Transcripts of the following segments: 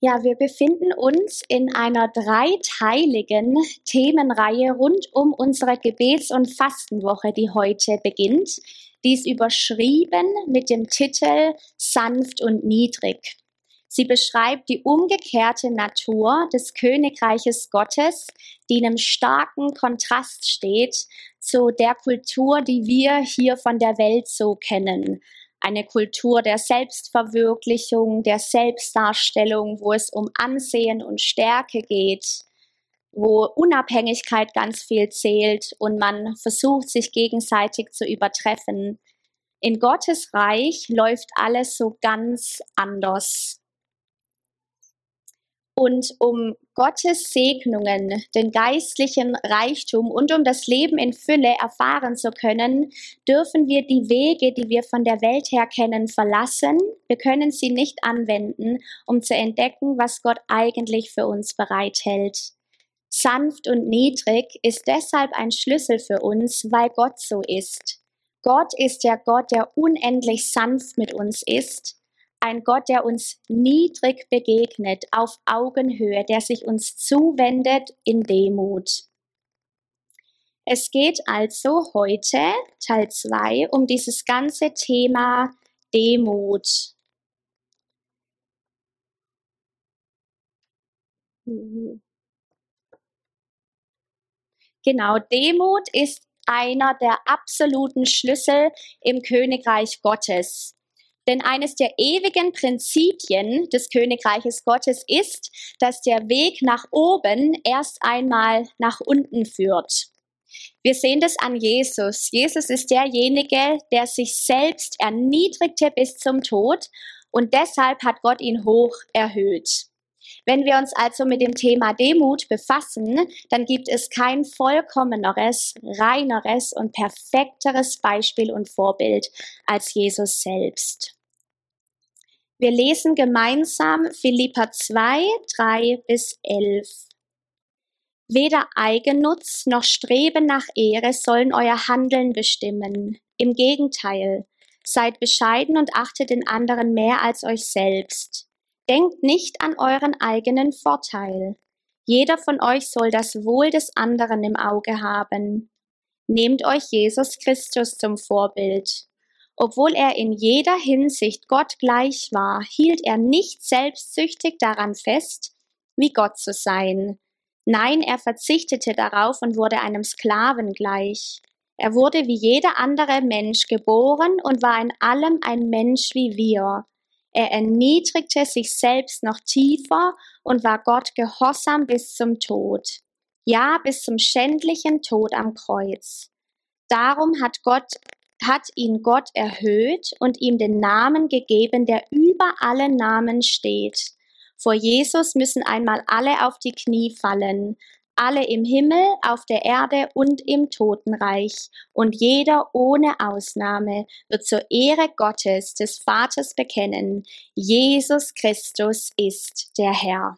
Ja, wir befinden uns in einer dreiteiligen Themenreihe rund um unsere Gebets- und Fastenwoche, die heute beginnt. Die ist überschrieben mit dem Titel Sanft und Niedrig. Sie beschreibt die umgekehrte Natur des Königreiches Gottes, die in einem starken Kontrast steht zu der Kultur, die wir hier von der Welt so kennen eine Kultur der Selbstverwirklichung, der Selbstdarstellung, wo es um Ansehen und Stärke geht, wo Unabhängigkeit ganz viel zählt und man versucht, sich gegenseitig zu übertreffen. In Gottes Reich läuft alles so ganz anders. Und um Gottes Segnungen, den geistlichen Reichtum und um das Leben in Fülle erfahren zu können, dürfen wir die Wege, die wir von der Welt her kennen, verlassen. Wir können sie nicht anwenden, um zu entdecken, was Gott eigentlich für uns bereithält. Sanft und niedrig ist deshalb ein Schlüssel für uns, weil Gott so ist. Gott ist der Gott, der unendlich sanft mit uns ist ein Gott, der uns niedrig begegnet, auf Augenhöhe, der sich uns zuwendet in Demut. Es geht also heute, Teil 2, um dieses ganze Thema Demut. Genau, Demut ist einer der absoluten Schlüssel im Königreich Gottes. Denn eines der ewigen Prinzipien des Königreiches Gottes ist, dass der Weg nach oben erst einmal nach unten führt. Wir sehen das an Jesus. Jesus ist derjenige, der sich selbst erniedrigte bis zum Tod und deshalb hat Gott ihn hoch erhöht. Wenn wir uns also mit dem Thema Demut befassen, dann gibt es kein vollkommeneres, reineres und perfekteres Beispiel und Vorbild als Jesus selbst. Wir lesen gemeinsam Philippa 2, 3 bis 11. Weder Eigennutz noch Streben nach Ehre sollen euer Handeln bestimmen. Im Gegenteil, seid bescheiden und achtet den anderen mehr als euch selbst. Denkt nicht an euren eigenen Vorteil. Jeder von euch soll das Wohl des anderen im Auge haben. Nehmt euch Jesus Christus zum Vorbild. Obwohl er in jeder Hinsicht Gott gleich war, hielt er nicht selbstsüchtig daran fest, wie Gott zu sein. Nein, er verzichtete darauf und wurde einem Sklaven gleich. Er wurde wie jeder andere Mensch geboren und war in allem ein Mensch wie wir. Er erniedrigte sich selbst noch tiefer und war Gott gehorsam bis zum Tod. Ja, bis zum schändlichen Tod am Kreuz. Darum hat Gott hat ihn Gott erhöht und ihm den Namen gegeben, der über alle Namen steht. Vor Jesus müssen einmal alle auf die Knie fallen, alle im Himmel, auf der Erde und im Totenreich, und jeder ohne Ausnahme wird zur Ehre Gottes des Vaters bekennen, Jesus Christus ist der Herr.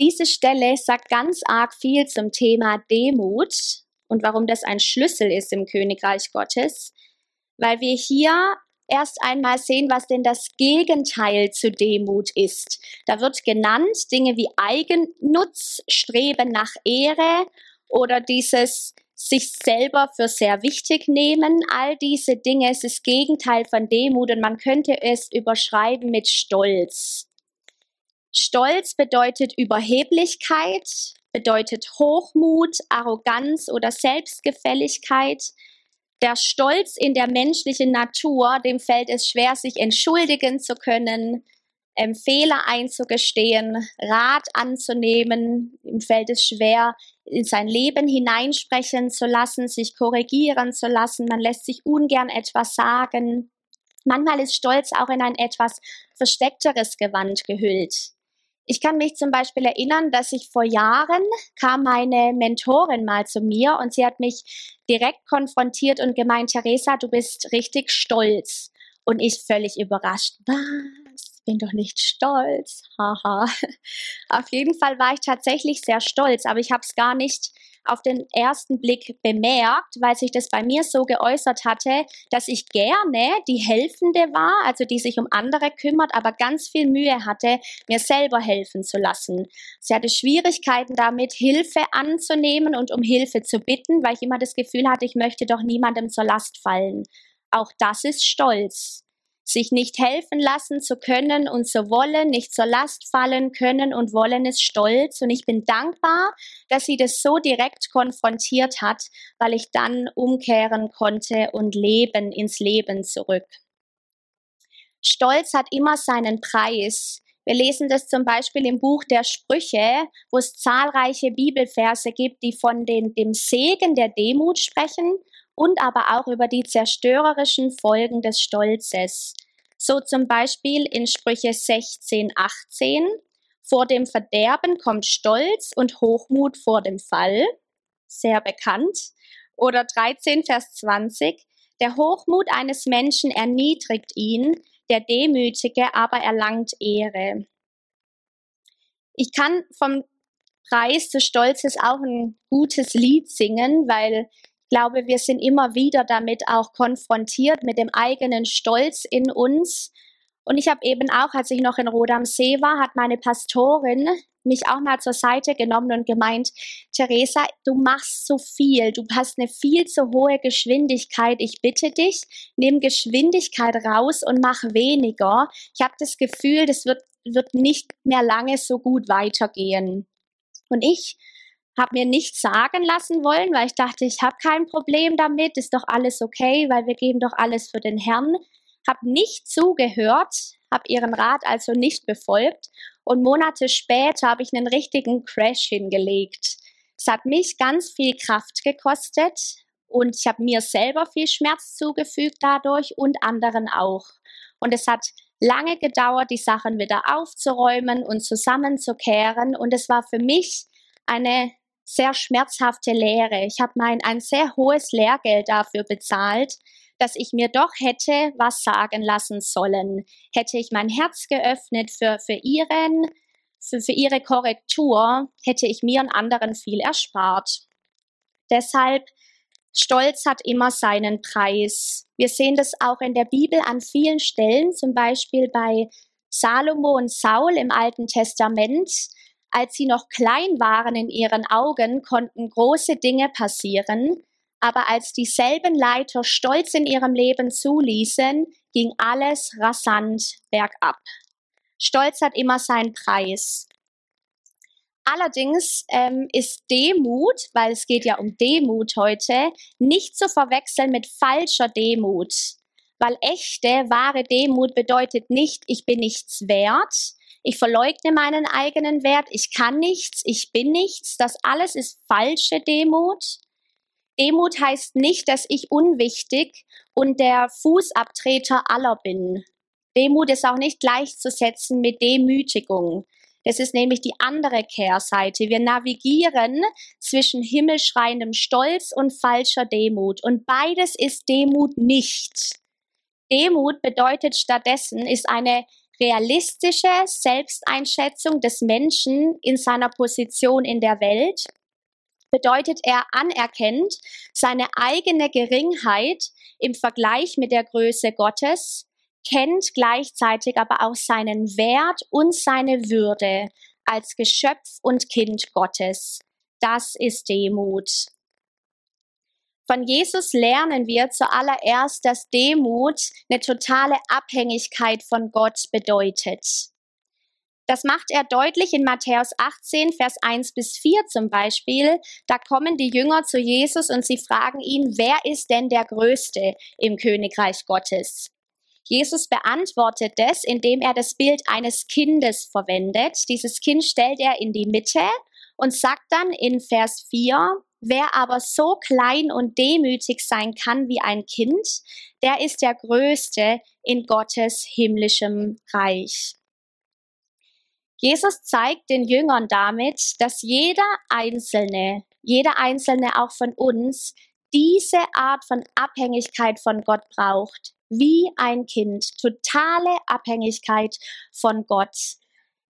Diese Stelle sagt ganz arg viel zum Thema Demut, und warum das ein Schlüssel ist im Königreich Gottes, weil wir hier erst einmal sehen, was denn das Gegenteil zu Demut ist. Da wird genannt Dinge wie Eigennutz, Streben nach Ehre oder dieses sich selber für sehr wichtig nehmen. All diese Dinge ist das Gegenteil von Demut und man könnte es überschreiben mit Stolz. Stolz bedeutet Überheblichkeit, bedeutet Hochmut, Arroganz oder Selbstgefälligkeit. Der Stolz in der menschlichen Natur, dem fällt es schwer, sich entschuldigen zu können, ähm, Fehler einzugestehen, Rat anzunehmen. Ihm fällt es schwer, in sein Leben hineinsprechen zu lassen, sich korrigieren zu lassen. Man lässt sich ungern etwas sagen. Manchmal ist Stolz auch in ein etwas versteckteres Gewand gehüllt. Ich kann mich zum Beispiel erinnern, dass ich vor Jahren kam meine Mentorin mal zu mir und sie hat mich direkt konfrontiert und gemeint, Theresa, du bist richtig stolz. Und ich völlig überrascht. Was? Bin doch nicht stolz. Haha. Auf jeden Fall war ich tatsächlich sehr stolz, aber ich habe es gar nicht auf den ersten Blick bemerkt, weil sich das bei mir so geäußert hatte, dass ich gerne die Helfende war, also die sich um andere kümmert, aber ganz viel Mühe hatte, mir selber helfen zu lassen. Sie hatte Schwierigkeiten damit, Hilfe anzunehmen und um Hilfe zu bitten, weil ich immer das Gefühl hatte, ich möchte doch niemandem zur Last fallen. Auch das ist Stolz sich nicht helfen lassen zu können und zu wollen, nicht zur Last fallen können und wollen ist stolz. Und ich bin dankbar, dass sie das so direkt konfrontiert hat, weil ich dann umkehren konnte und leben ins Leben zurück. Stolz hat immer seinen Preis. Wir lesen das zum Beispiel im Buch der Sprüche, wo es zahlreiche Bibelverse gibt, die von den, dem Segen der Demut sprechen und aber auch über die zerstörerischen Folgen des Stolzes. So zum Beispiel in Sprüche 16, 18, vor dem Verderben kommt Stolz und Hochmut vor dem Fall, sehr bekannt. Oder 13, Vers 20, der Hochmut eines Menschen erniedrigt ihn, der Demütige aber erlangt Ehre. Ich kann vom Preis des Stolzes auch ein gutes Lied singen, weil glaube, wir sind immer wieder damit auch konfrontiert mit dem eigenen Stolz in uns. Und ich habe eben auch, als ich noch in Rot am See war, hat meine Pastorin mich auch mal zur Seite genommen und gemeint, Theresa, du machst so viel, du hast eine viel zu hohe Geschwindigkeit. Ich bitte dich, nimm Geschwindigkeit raus und mach weniger. Ich habe das Gefühl, das wird, wird nicht mehr lange so gut weitergehen. Und ich habe mir nichts sagen lassen wollen, weil ich dachte, ich habe kein Problem damit, ist doch alles okay, weil wir geben doch alles für den Herrn. Habe nicht zugehört, habe ihren Rat also nicht befolgt und Monate später habe ich einen richtigen Crash hingelegt. Es hat mich ganz viel Kraft gekostet und ich habe mir selber viel Schmerz zugefügt dadurch und anderen auch. Und es hat lange gedauert, die Sachen wieder aufzuräumen und zusammenzukehren und es war für mich eine sehr schmerzhafte Lehre. Ich habe mein ein sehr hohes Lehrgeld dafür bezahlt, dass ich mir doch hätte was sagen lassen sollen. Hätte ich mein Herz geöffnet für, für ihren, für, für ihre Korrektur, hätte ich mir und anderen viel erspart. Deshalb Stolz hat immer seinen Preis. Wir sehen das auch in der Bibel an vielen Stellen, zum Beispiel bei Salomo und Saul im Alten Testament. Als sie noch klein waren in ihren Augen, konnten große Dinge passieren, aber als dieselben Leiter Stolz in ihrem Leben zuließen, ging alles rasant bergab. Stolz hat immer seinen Preis. Allerdings ähm, ist Demut, weil es geht ja um Demut heute, nicht zu verwechseln mit falscher Demut. Weil echte, wahre Demut bedeutet nicht, ich bin nichts wert, ich verleugne meinen eigenen Wert, ich kann nichts, ich bin nichts, das alles ist falsche Demut. Demut heißt nicht, dass ich unwichtig und der Fußabtreter aller bin. Demut ist auch nicht gleichzusetzen mit Demütigung. Das ist nämlich die andere Kehrseite. Wir navigieren zwischen himmelschreiendem Stolz und falscher Demut. Und beides ist Demut nicht. Demut bedeutet stattdessen, ist eine realistische Selbsteinschätzung des Menschen in seiner Position in der Welt bedeutet er anerkennt seine eigene Geringheit im Vergleich mit der Größe Gottes, kennt gleichzeitig aber auch seinen Wert und seine Würde als Geschöpf und Kind Gottes. Das ist Demut. Von Jesus lernen wir zuallererst, dass Demut eine totale Abhängigkeit von Gott bedeutet. Das macht er deutlich in Matthäus 18, Vers 1 bis 4 zum Beispiel. Da kommen die Jünger zu Jesus und sie fragen ihn, wer ist denn der Größte im Königreich Gottes? Jesus beantwortet es, indem er das Bild eines Kindes verwendet. Dieses Kind stellt er in die Mitte und sagt dann in Vers 4, Wer aber so klein und demütig sein kann wie ein Kind, der ist der Größte in Gottes himmlischem Reich. Jesus zeigt den Jüngern damit, dass jeder Einzelne, jeder Einzelne auch von uns, diese Art von Abhängigkeit von Gott braucht, wie ein Kind, totale Abhängigkeit von Gott.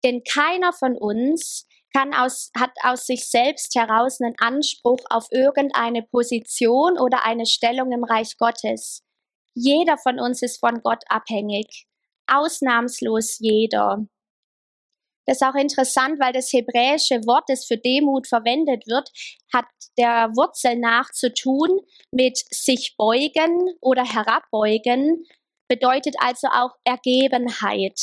Denn keiner von uns kann aus, hat aus sich selbst heraus einen Anspruch auf irgendeine Position oder eine Stellung im Reich Gottes. Jeder von uns ist von Gott abhängig. Ausnahmslos jeder. Das ist auch interessant, weil das hebräische Wort, das für Demut verwendet wird, hat der Wurzel nach zu tun mit sich beugen oder herabbeugen, bedeutet also auch Ergebenheit.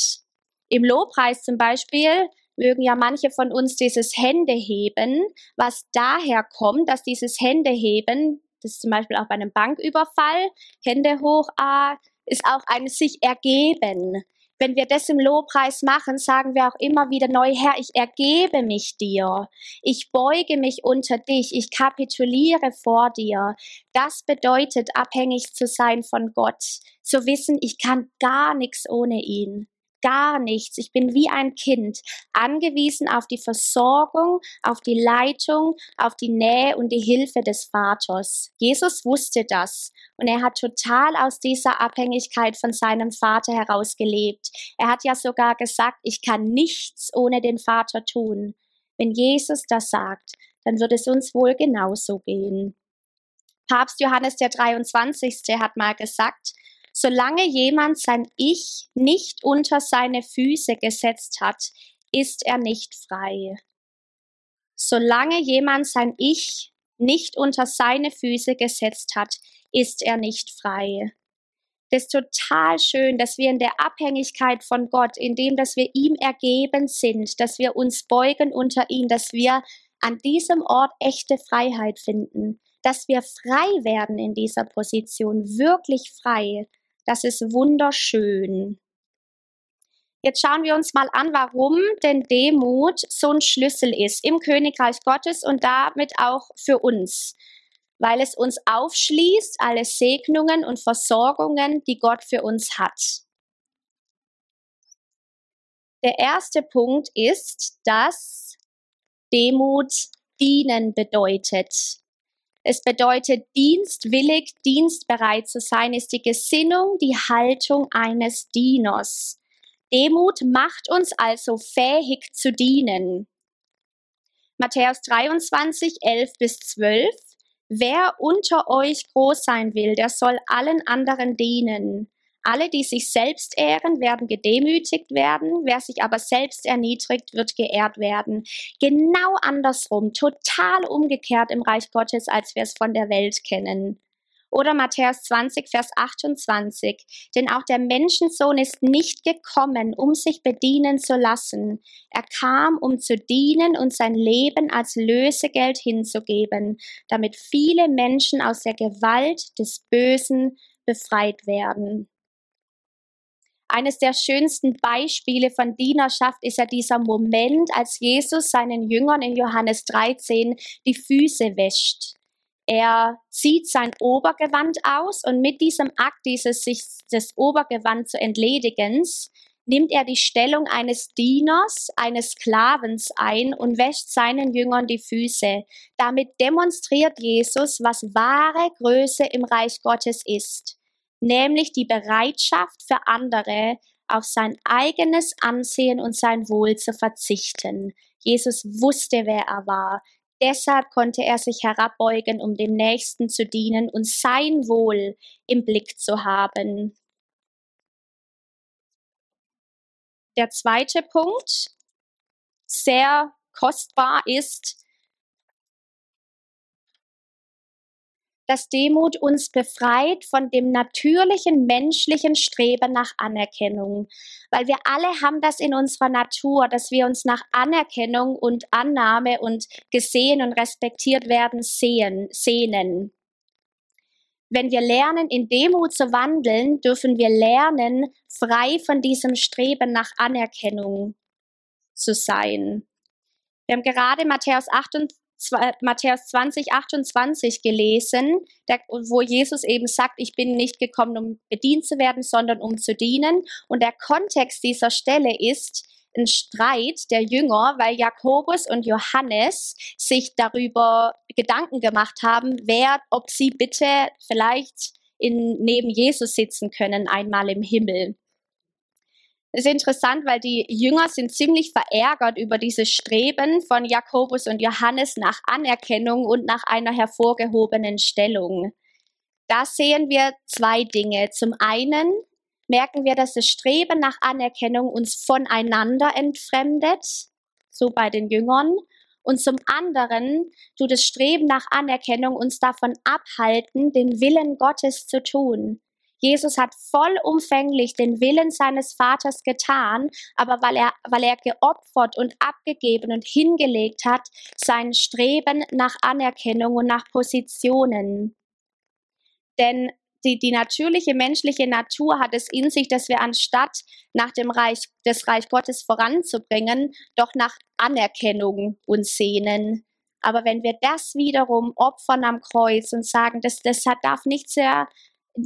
Im Lobpreis zum Beispiel mögen ja manche von uns dieses Händeheben, was daher kommt, dass dieses Händeheben, das ist zum Beispiel auch bei einem Banküberfall, Hände hoch, ah, ist auch ein sich ergeben. Wenn wir das im Lobpreis machen, sagen wir auch immer wieder neu, Herr, ich ergebe mich dir. Ich beuge mich unter dich. Ich kapituliere vor dir. Das bedeutet, abhängig zu sein von Gott. Zu wissen, ich kann gar nichts ohne ihn gar nichts. Ich bin wie ein Kind, angewiesen auf die Versorgung, auf die Leitung, auf die Nähe und die Hilfe des Vaters. Jesus wusste das und er hat total aus dieser Abhängigkeit von seinem Vater heraus gelebt. Er hat ja sogar gesagt, ich kann nichts ohne den Vater tun. Wenn Jesus das sagt, dann wird es uns wohl genauso gehen. Papst Johannes der 23. hat mal gesagt, Solange jemand sein Ich nicht unter seine Füße gesetzt hat, ist er nicht frei. Solange jemand sein Ich nicht unter seine Füße gesetzt hat, ist er nicht frei. Das ist total schön, dass wir in der Abhängigkeit von Gott, indem dass wir ihm ergeben sind, dass wir uns beugen unter ihn, dass wir an diesem Ort echte Freiheit finden, dass wir frei werden in dieser Position, wirklich frei. Das ist wunderschön. Jetzt schauen wir uns mal an, warum denn Demut so ein Schlüssel ist im Königreich Gottes und damit auch für uns. Weil es uns aufschließt, alle Segnungen und Versorgungen, die Gott für uns hat. Der erste Punkt ist, dass Demut dienen bedeutet. Es bedeutet, dienstwillig, dienstbereit zu sein, ist die Gesinnung, die Haltung eines Dieners. Demut macht uns also fähig zu dienen. Matthäus 23, 11 bis 12. Wer unter euch groß sein will, der soll allen anderen dienen. Alle, die sich selbst ehren, werden gedemütigt werden. Wer sich aber selbst erniedrigt, wird geehrt werden. Genau andersrum, total umgekehrt im Reich Gottes, als wir es von der Welt kennen. Oder Matthäus 20, Vers 28. Denn auch der Menschensohn ist nicht gekommen, um sich bedienen zu lassen. Er kam, um zu dienen und sein Leben als Lösegeld hinzugeben, damit viele Menschen aus der Gewalt des Bösen befreit werden. Eines der schönsten Beispiele von Dienerschaft ist ja dieser Moment, als Jesus seinen Jüngern in Johannes 13 die Füße wäscht. Er zieht sein Obergewand aus und mit diesem Akt dieses sich des Obergewand zu entledigens nimmt er die Stellung eines Dieners, eines Sklavens ein und wäscht seinen Jüngern die Füße. Damit demonstriert Jesus, was wahre Größe im Reich Gottes ist nämlich die Bereitschaft für andere auf sein eigenes Ansehen und sein Wohl zu verzichten. Jesus wusste, wer er war. Deshalb konnte er sich herabbeugen, um dem Nächsten zu dienen und sein Wohl im Blick zu haben. Der zweite Punkt, sehr kostbar ist, dass Demut uns befreit von dem natürlichen menschlichen Streben nach Anerkennung, weil wir alle haben das in unserer Natur, dass wir uns nach Anerkennung und Annahme und gesehen und respektiert werden sehen, sehnen. Wenn wir lernen, in Demut zu wandeln, dürfen wir lernen, frei von diesem Streben nach Anerkennung zu sein. Wir haben gerade Matthäus 28 Matthäus 20, 28 gelesen, der, wo Jesus eben sagt, ich bin nicht gekommen, um bedient zu werden, sondern um zu dienen. Und der Kontext dieser Stelle ist ein Streit der Jünger, weil Jakobus und Johannes sich darüber Gedanken gemacht haben, wer, ob sie bitte vielleicht in, neben Jesus sitzen können, einmal im Himmel. Ist interessant, weil die Jünger sind ziemlich verärgert über dieses Streben von Jakobus und Johannes nach Anerkennung und nach einer hervorgehobenen Stellung. Da sehen wir zwei Dinge. Zum einen merken wir, dass das Streben nach Anerkennung uns voneinander entfremdet, so bei den Jüngern. Und zum anderen tut das Streben nach Anerkennung uns davon abhalten, den Willen Gottes zu tun. Jesus hat vollumfänglich den Willen seines Vaters getan, aber weil er, weil er geopfert und abgegeben und hingelegt hat, sein Streben nach Anerkennung und nach Positionen. Denn die, die natürliche menschliche Natur hat es in sich, dass wir anstatt nach dem Reich, des Reich Gottes voranzubringen, doch nach Anerkennung uns sehnen. Aber wenn wir das wiederum opfern am Kreuz und sagen, das, das darf nicht sehr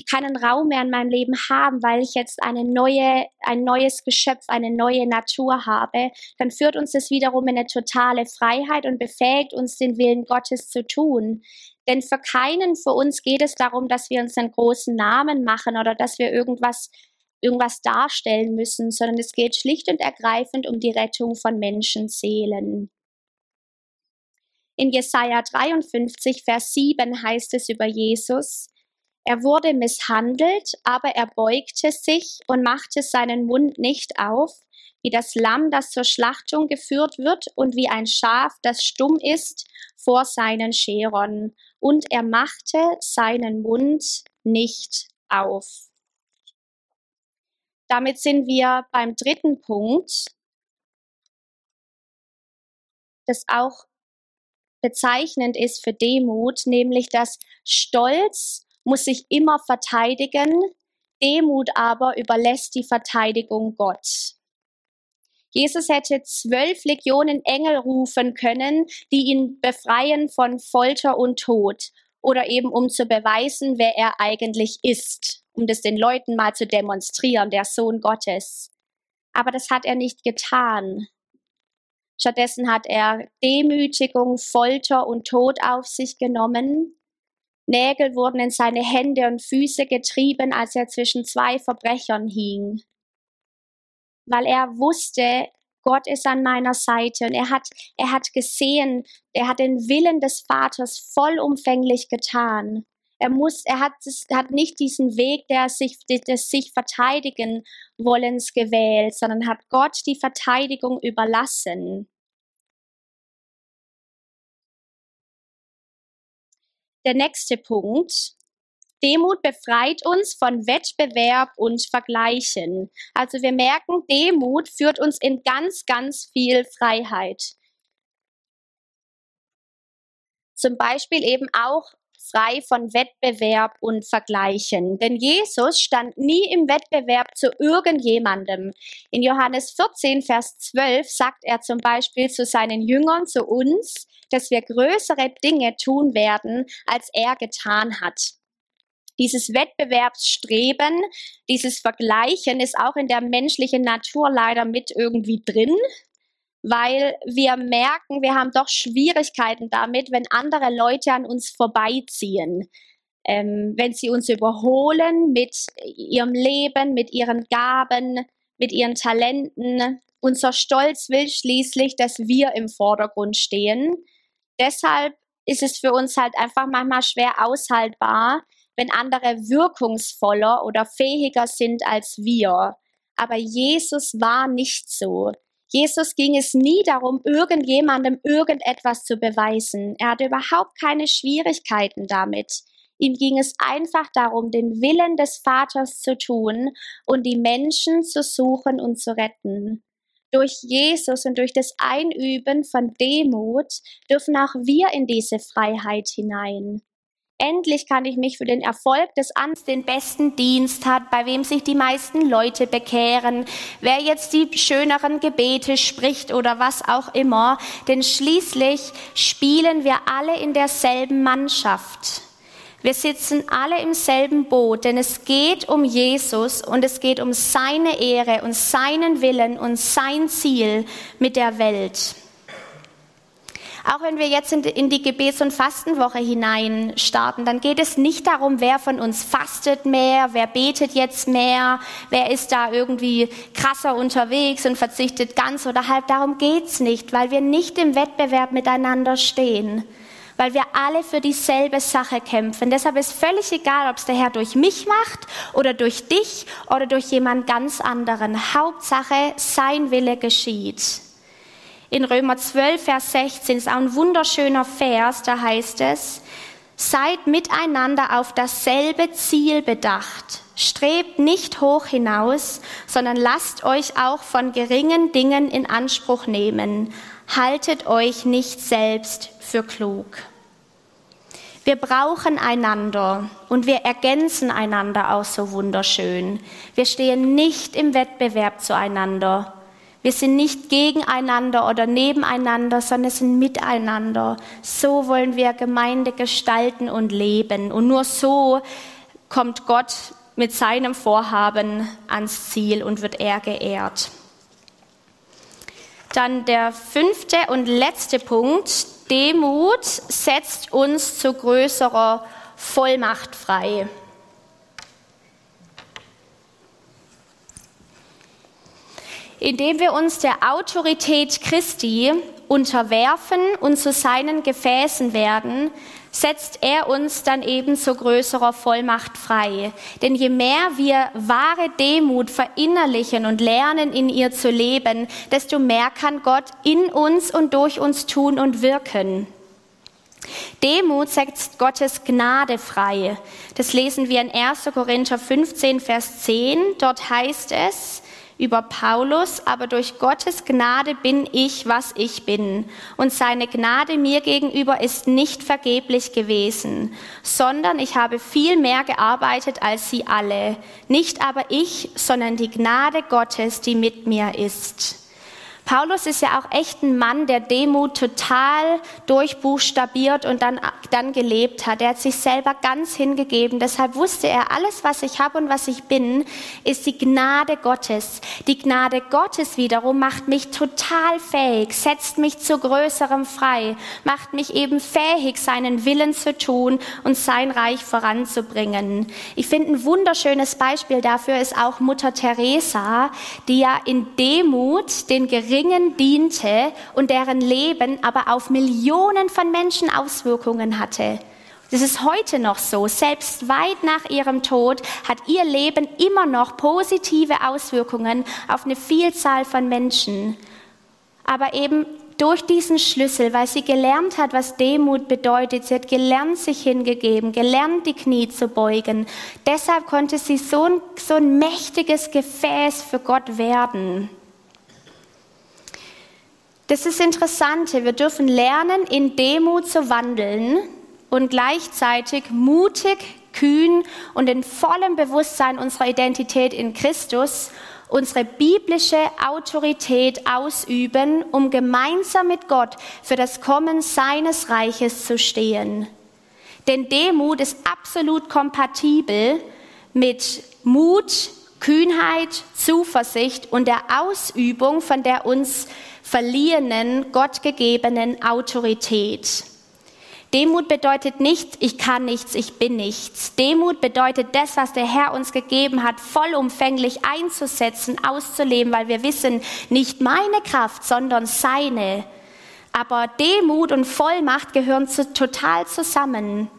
keinen Raum mehr in meinem Leben haben, weil ich jetzt eine neue, ein neues Geschöpf, eine neue Natur habe, dann führt uns das wiederum in eine totale Freiheit und befähigt uns, den Willen Gottes zu tun. Denn für keinen für uns geht es darum, dass wir uns einen großen Namen machen oder dass wir irgendwas irgendwas darstellen müssen, sondern es geht schlicht und ergreifend um die Rettung von Menschenseelen. In Jesaja 53, Vers 7 heißt es über Jesus, er wurde misshandelt, aber er beugte sich und machte seinen Mund nicht auf, wie das Lamm, das zur Schlachtung geführt wird, und wie ein Schaf, das stumm ist vor seinen Scherern. Und er machte seinen Mund nicht auf. Damit sind wir beim dritten Punkt, das auch bezeichnend ist für Demut, nämlich dass Stolz muss sich immer verteidigen, Demut aber überlässt die Verteidigung Gott. Jesus hätte zwölf Legionen Engel rufen können, die ihn befreien von Folter und Tod oder eben um zu beweisen, wer er eigentlich ist, um das den Leuten mal zu demonstrieren, der Sohn Gottes. Aber das hat er nicht getan. Stattdessen hat er Demütigung, Folter und Tod auf sich genommen Nägel wurden in seine Hände und Füße getrieben, als er zwischen zwei Verbrechern hing. Weil er wusste, Gott ist an meiner Seite und er hat, er hat gesehen, er hat den Willen des Vaters vollumfänglich getan. Er muss, er hat, er hat nicht diesen Weg der sich, des sich verteidigen wollens gewählt, sondern hat Gott die Verteidigung überlassen. Der nächste Punkt. Demut befreit uns von Wettbewerb und Vergleichen. Also wir merken, Demut führt uns in ganz, ganz viel Freiheit. Zum Beispiel eben auch frei von Wettbewerb und Vergleichen. Denn Jesus stand nie im Wettbewerb zu irgendjemandem. In Johannes 14, Vers 12 sagt er zum Beispiel zu seinen Jüngern, zu uns, dass wir größere Dinge tun werden, als er getan hat. Dieses Wettbewerbsstreben, dieses Vergleichen ist auch in der menschlichen Natur leider mit irgendwie drin, weil wir merken, wir haben doch Schwierigkeiten damit, wenn andere Leute an uns vorbeiziehen. Ähm, wenn sie uns überholen mit ihrem Leben, mit ihren Gaben, mit ihren Talenten. Unser Stolz will schließlich, dass wir im Vordergrund stehen deshalb ist es für uns halt einfach manchmal schwer aushaltbar, wenn andere wirkungsvoller oder fähiger sind als wir. Aber Jesus war nicht so. Jesus ging es nie darum, irgendjemandem irgendetwas zu beweisen. Er hatte überhaupt keine Schwierigkeiten damit. Ihm ging es einfach darum, den Willen des Vaters zu tun und die Menschen zu suchen und zu retten. Durch Jesus und durch das Einüben von Demut dürfen auch wir in diese Freiheit hinein. Endlich kann ich mich für den Erfolg des Amts, den besten Dienst hat, bei wem sich die meisten Leute bekehren, wer jetzt die schöneren Gebete spricht oder was auch immer, denn schließlich spielen wir alle in derselben Mannschaft. Wir sitzen alle im selben Boot, denn es geht um Jesus und es geht um seine Ehre und seinen Willen und sein Ziel mit der Welt. Auch wenn wir jetzt in die Gebets- und Fastenwoche hinein starten, dann geht es nicht darum, wer von uns fastet mehr, wer betet jetzt mehr, wer ist da irgendwie krasser unterwegs und verzichtet ganz oder halb. Darum geht's nicht, weil wir nicht im Wettbewerb miteinander stehen weil wir alle für dieselbe Sache kämpfen. Deshalb ist völlig egal, ob es der Herr durch mich macht oder durch dich oder durch jemand ganz anderen. Hauptsache, sein Wille geschieht. In Römer 12, Vers 16 ist auch ein wunderschöner Vers, da heißt es, seid miteinander auf dasselbe Ziel bedacht. Strebt nicht hoch hinaus, sondern lasst euch auch von geringen Dingen in Anspruch nehmen. Haltet euch nicht selbst für klug. Wir brauchen einander und wir ergänzen einander auch so wunderschön. Wir stehen nicht im Wettbewerb zueinander. Wir sind nicht gegeneinander oder nebeneinander, sondern sind miteinander. So wollen wir Gemeinde gestalten und leben. Und nur so kommt Gott mit seinem Vorhaben ans Ziel und wird er geehrt. Dann der fünfte und letzte Punkt. Demut setzt uns zu größerer Vollmacht frei. Indem wir uns der Autorität Christi unterwerfen und zu seinen Gefäßen werden, setzt er uns dann eben zu größerer Vollmacht frei. Denn je mehr wir wahre Demut verinnerlichen und lernen, in ihr zu leben, desto mehr kann Gott in uns und durch uns tun und wirken. Demut setzt Gottes Gnade frei. Das lesen wir in 1. Korinther 15, Vers 10. Dort heißt es, über Paulus, aber durch Gottes Gnade bin ich, was ich bin. Und seine Gnade mir gegenüber ist nicht vergeblich gewesen, sondern ich habe viel mehr gearbeitet als sie alle. Nicht aber ich, sondern die Gnade Gottes, die mit mir ist. Paulus ist ja auch echt ein Mann, der Demut total durchbuchstabiert und dann, dann gelebt hat. Er hat sich selber ganz hingegeben. Deshalb wusste er, alles, was ich habe und was ich bin, ist die Gnade Gottes. Die Gnade Gottes wiederum macht mich total fähig, setzt mich zu größerem frei, macht mich eben fähig, seinen Willen zu tun und sein Reich voranzubringen. Ich finde, ein wunderschönes Beispiel dafür ist auch Mutter Teresa, die ja in Demut den Geringen Geringen diente und deren Leben aber auf Millionen von Menschen Auswirkungen hatte. Das ist heute noch so. Selbst weit nach ihrem Tod hat ihr Leben immer noch positive Auswirkungen auf eine Vielzahl von Menschen. Aber eben durch diesen Schlüssel, weil sie gelernt hat, was Demut bedeutet. Sie hat gelernt, sich hingegeben, gelernt, die Knie zu beugen. Deshalb konnte sie so ein, so ein mächtiges Gefäß für Gott werden. Das ist interessant. Wir dürfen lernen, in Demut zu wandeln und gleichzeitig mutig, kühn und in vollem Bewusstsein unserer Identität in Christus unsere biblische Autorität ausüben, um gemeinsam mit Gott für das Kommen seines Reiches zu stehen. Denn Demut ist absolut kompatibel mit Mut, Kühnheit, Zuversicht und der Ausübung von der uns verliehenen, gottgegebenen Autorität. Demut bedeutet nicht, ich kann nichts, ich bin nichts. Demut bedeutet das, was der Herr uns gegeben hat, vollumfänglich einzusetzen, auszuleben, weil wir wissen, nicht meine Kraft, sondern seine. Aber Demut und Vollmacht gehören zu, total zusammen.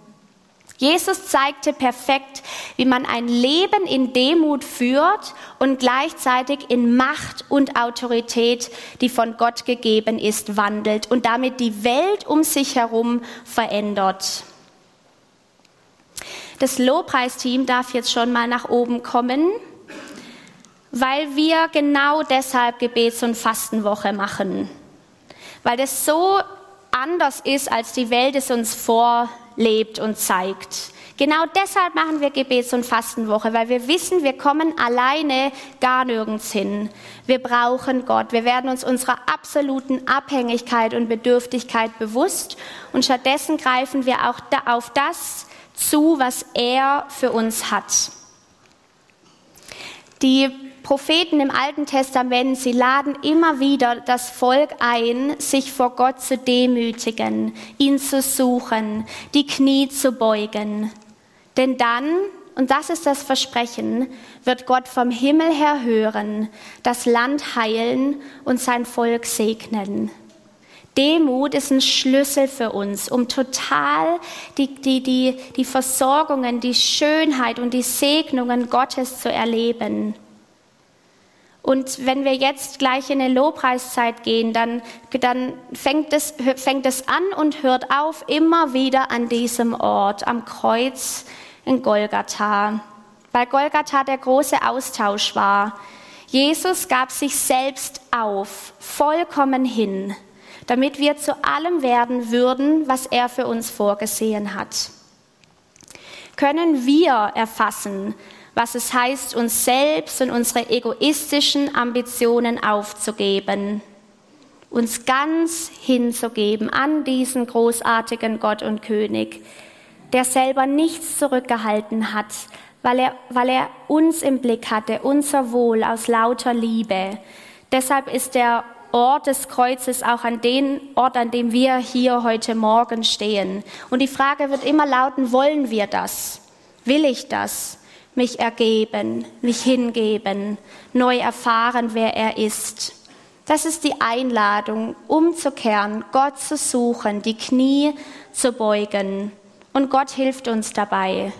Jesus zeigte perfekt, wie man ein Leben in Demut führt und gleichzeitig in Macht und Autorität, die von Gott gegeben ist, wandelt und damit die Welt um sich herum verändert. Das Lobpreisteam darf jetzt schon mal nach oben kommen, weil wir genau deshalb Gebets- und Fastenwoche machen. Weil das so anders ist, als die Welt es uns vor lebt und zeigt. Genau deshalb machen wir Gebets- und Fastenwoche, weil wir wissen, wir kommen alleine gar nirgends hin. Wir brauchen Gott. Wir werden uns unserer absoluten Abhängigkeit und Bedürftigkeit bewusst und stattdessen greifen wir auch auf das zu, was er für uns hat. Die Propheten im Alten Testament, sie laden immer wieder das Volk ein, sich vor Gott zu demütigen, ihn zu suchen, die Knie zu beugen. Denn dann, und das ist das Versprechen, wird Gott vom Himmel her hören, das Land heilen und sein Volk segnen. Demut ist ein Schlüssel für uns, um total die, die, die, die Versorgungen, die Schönheit und die Segnungen Gottes zu erleben. Und wenn wir jetzt gleich in eine Lobpreiszeit gehen, dann, dann fängt, es, fängt es an und hört auf immer wieder an diesem Ort, am Kreuz in Golgatha. Weil Golgatha der große Austausch war. Jesus gab sich selbst auf, vollkommen hin, damit wir zu allem werden würden, was er für uns vorgesehen hat. Können wir erfassen, was es heißt, uns selbst und unsere egoistischen Ambitionen aufzugeben, uns ganz hinzugeben an diesen großartigen Gott und König, der selber nichts zurückgehalten hat, weil er, weil er uns im Blick hatte, unser Wohl aus lauter Liebe. Deshalb ist der Ort des Kreuzes auch an den Ort, an dem wir hier heute Morgen stehen. Und die Frage wird immer lauten, wollen wir das? Will ich das? Mich ergeben, mich hingeben, neu erfahren, wer er ist. Das ist die Einladung, umzukehren, Gott zu suchen, die Knie zu beugen. Und Gott hilft uns dabei.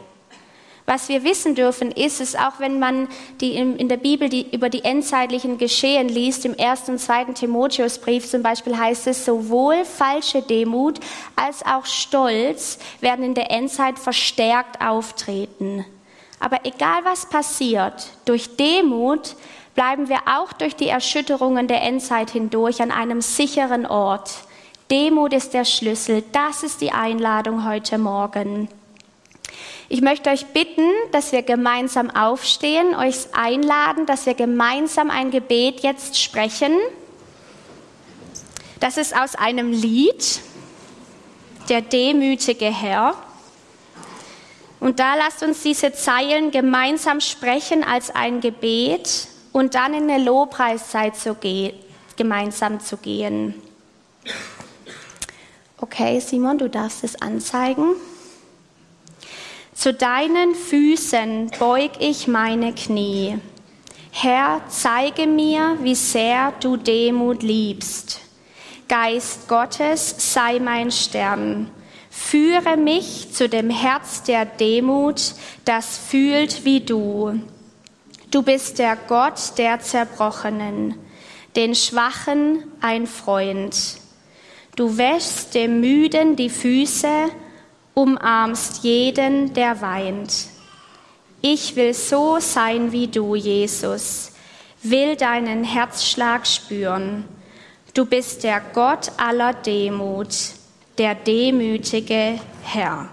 Was wir wissen dürfen, ist es, auch wenn man die in der Bibel die, über die endzeitlichen Geschehen liest, im ersten und zweiten Timotheusbrief zum Beispiel heißt es, sowohl falsche Demut als auch Stolz werden in der Endzeit verstärkt auftreten. Aber egal was passiert, durch Demut bleiben wir auch durch die Erschütterungen der Endzeit hindurch an einem sicheren Ort. Demut ist der Schlüssel. Das ist die Einladung heute Morgen. Ich möchte euch bitten, dass wir gemeinsam aufstehen, euch einladen, dass wir gemeinsam ein Gebet jetzt sprechen. Das ist aus einem Lied, der demütige Herr. Und da lasst uns diese Zeilen gemeinsam sprechen als ein Gebet und dann in eine Lobpreiszeit zu gehen, gemeinsam zu gehen. Okay, Simon, du darfst es anzeigen. Zu deinen Füßen beug ich meine Knie. Herr, zeige mir, wie sehr du Demut liebst. Geist Gottes, sei mein Stern Führe mich zu dem Herz der Demut, das fühlt wie du. Du bist der Gott der Zerbrochenen, den Schwachen ein Freund. Du wäschst dem Müden die Füße, umarmst jeden, der weint. Ich will so sein wie du, Jesus, will deinen Herzschlag spüren. Du bist der Gott aller Demut der demütige Herr.